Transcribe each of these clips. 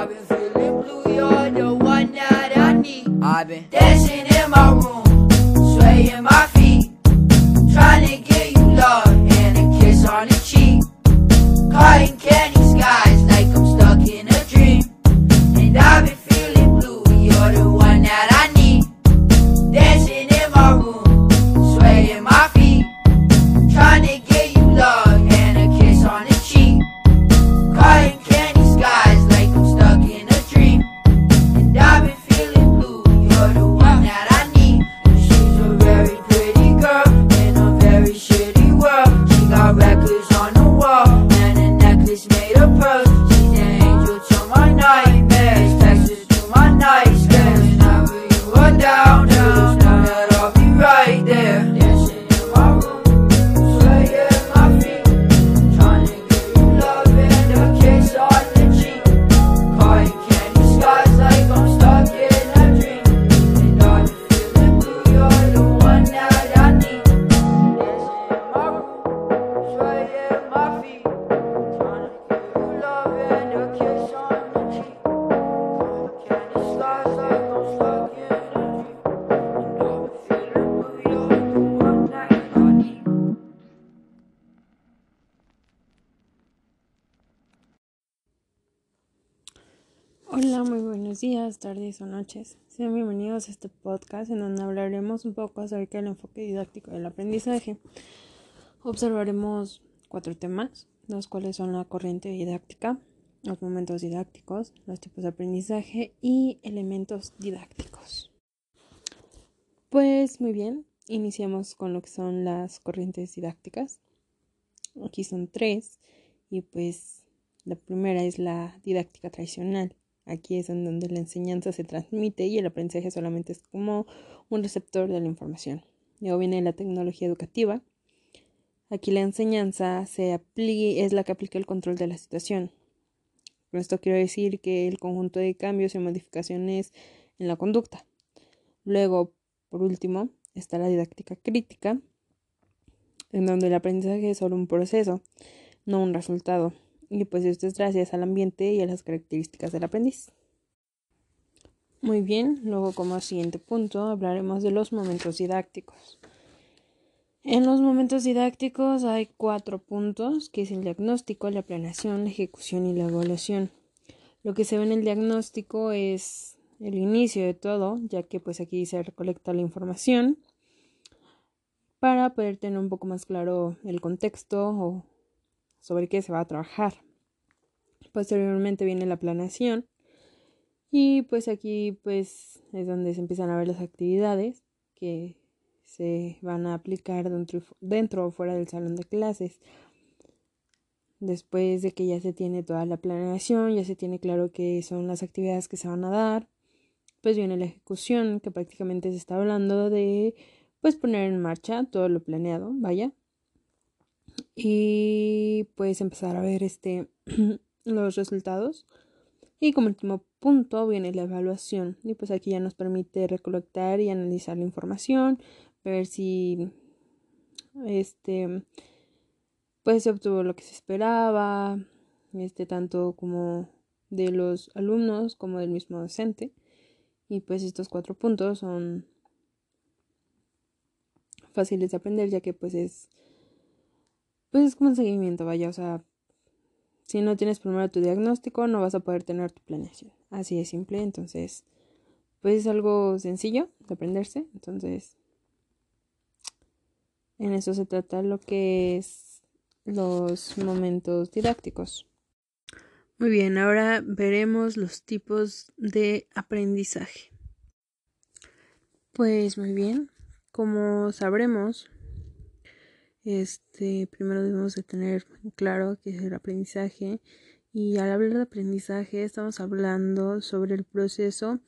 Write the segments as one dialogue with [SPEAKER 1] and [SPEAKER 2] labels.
[SPEAKER 1] I've been feeling blue, you're the one that I need. I've been dancing in my room,
[SPEAKER 2] buenos días, tardes o noches. Sean bienvenidos a este podcast en donde hablaremos un poco acerca del enfoque didáctico del aprendizaje. Observaremos cuatro temas, los cuales son la corriente didáctica, los momentos didácticos, los tipos de aprendizaje y elementos didácticos. Pues muy bien, iniciamos con lo que son las corrientes didácticas. Aquí son tres y pues la primera es la didáctica tradicional. Aquí es en donde la enseñanza se transmite y el aprendizaje solamente es como un receptor de la información. Luego viene la tecnología educativa. Aquí la enseñanza se es la que aplica el control de la situación. Con esto quiero decir que el conjunto de cambios y modificaciones en la conducta. Luego, por último, está la didáctica crítica, en donde el aprendizaje es solo un proceso, no un resultado. Y pues esto es gracias al ambiente y a las características del aprendiz. Muy bien, luego como siguiente punto hablaremos de los momentos didácticos. En los momentos didácticos hay cuatro puntos, que es el diagnóstico, la planeación, la ejecución y la evaluación. Lo que se ve en el diagnóstico es el inicio de todo, ya que pues aquí se recolecta la información para poder tener un poco más claro el contexto o sobre qué se va a trabajar. Posteriormente viene la planeación y pues aquí pues es donde se empiezan a ver las actividades que se van a aplicar dentro, dentro o fuera del salón de clases. Después de que ya se tiene toda la planeación, ya se tiene claro qué son las actividades que se van a dar, pues viene la ejecución, que prácticamente se está hablando de pues poner en marcha todo lo planeado, vaya. Y pues empezar a ver este los resultados. Y como último punto viene la evaluación. Y pues aquí ya nos permite recolectar y analizar la información, ver si este pues se obtuvo lo que se esperaba, este tanto como de los alumnos como del mismo docente. Y pues estos cuatro puntos son fáciles de aprender ya que pues es pues es como un seguimiento, vaya, o sea, si no tienes primero tu diagnóstico no vas a poder tener tu planeación. Así de simple, entonces pues es algo sencillo de aprenderse, entonces en eso se trata lo que es los momentos didácticos. Muy bien, ahora veremos los tipos de aprendizaje. Pues muy bien, como sabremos, este, primero debemos de tener claro qué es el aprendizaje y al hablar de aprendizaje estamos hablando sobre el proceso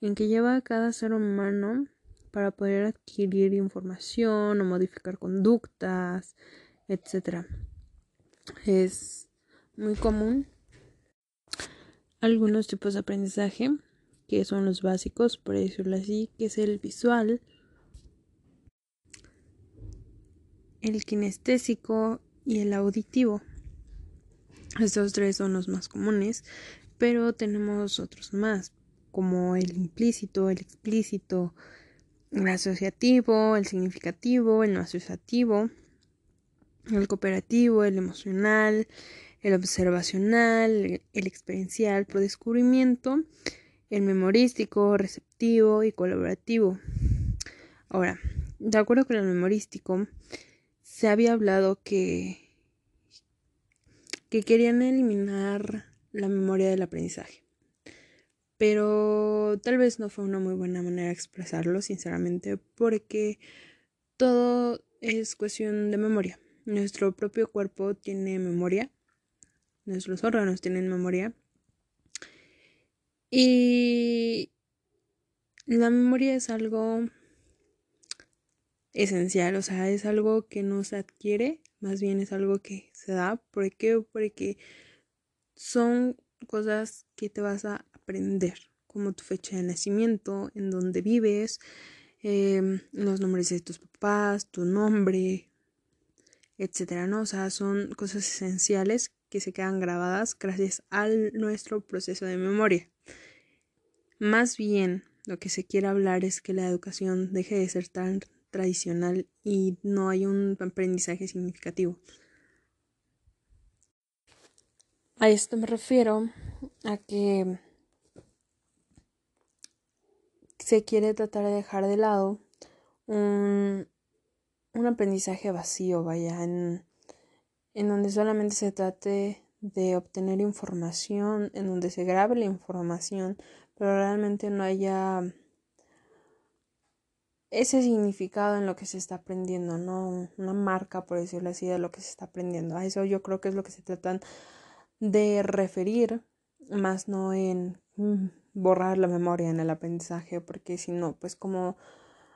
[SPEAKER 2] en que lleva cada ser humano para poder adquirir información o modificar conductas, etc. Es muy común algunos tipos de aprendizaje que son los básicos, por decirlo así, que es el visual, el kinestésico y el auditivo. Estos tres son los más comunes, pero tenemos otros más, como el implícito, el explícito, el asociativo, el significativo, el no asociativo, el cooperativo, el emocional, el observacional, el experiencial por descubrimiento, el memorístico, receptivo y colaborativo. Ahora, de acuerdo con el memorístico, se había hablado que, que querían eliminar la memoria del aprendizaje. Pero tal vez no fue una muy buena manera de expresarlo, sinceramente, porque todo es cuestión de memoria. Nuestro propio cuerpo tiene memoria, nuestros órganos tienen memoria. Y la memoria es algo esencial, o sea, es algo que no se adquiere, más bien es algo que se da. ¿Por qué? Porque son cosas que te vas a aprender, como tu fecha de nacimiento, en dónde vives, em, los nombres de tus papás, tu nombre, etcétera, ¿no? O sea, son cosas esenciales que se quedan grabadas gracias a nuestro proceso de memoria. Más bien, lo que se quiere hablar es que la educación deje de ser tan tradicional y no hay un aprendizaje significativo. A esto me refiero a que se quiere tratar de dejar de lado un, un aprendizaje vacío, vaya, en, en donde solamente se trate de obtener información, en donde se grabe la información, pero realmente no haya ese significado en lo que se está aprendiendo, no una marca, por decirlo así, de lo que se está aprendiendo. A eso yo creo que es lo que se tratan de referir, más no en mm, borrar la memoria en el aprendizaje, porque si no, pues como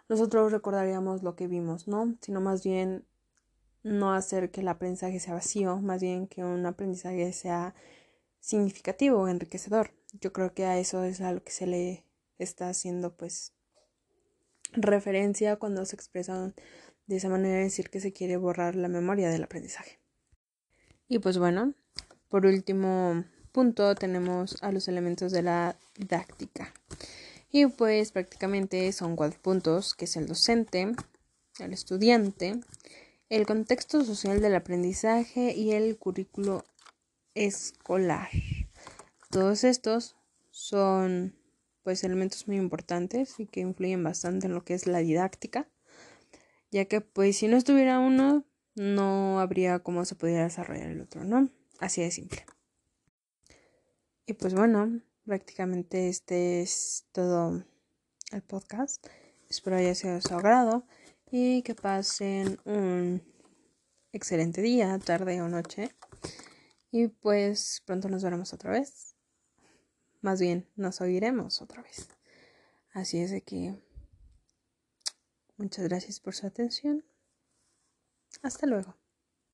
[SPEAKER 2] nosotros recordaríamos lo que vimos, ¿no? Sino más bien no hacer que el aprendizaje sea vacío, más bien que un aprendizaje sea significativo, enriquecedor. Yo creo que a eso es a lo que se le está haciendo pues referencia cuando se expresan de esa manera decir que se quiere borrar la memoria del aprendizaje. Y pues bueno, por último punto tenemos a los elementos de la didáctica. Y pues prácticamente son cuatro puntos, que es el docente, el estudiante, el contexto social del aprendizaje y el currículo escolar. Todos estos son pues elementos muy importantes y que influyen bastante en lo que es la didáctica, ya que pues si no estuviera uno no habría cómo se pudiera desarrollar el otro, ¿no? Así de simple. Y pues bueno, prácticamente este es todo el podcast. Espero haya sido de su agrado y que pasen un excelente día, tarde o noche. Y pues pronto nos veremos otra vez. Más bien, nos oiremos otra vez. Así es de que muchas gracias por su atención. Hasta luego.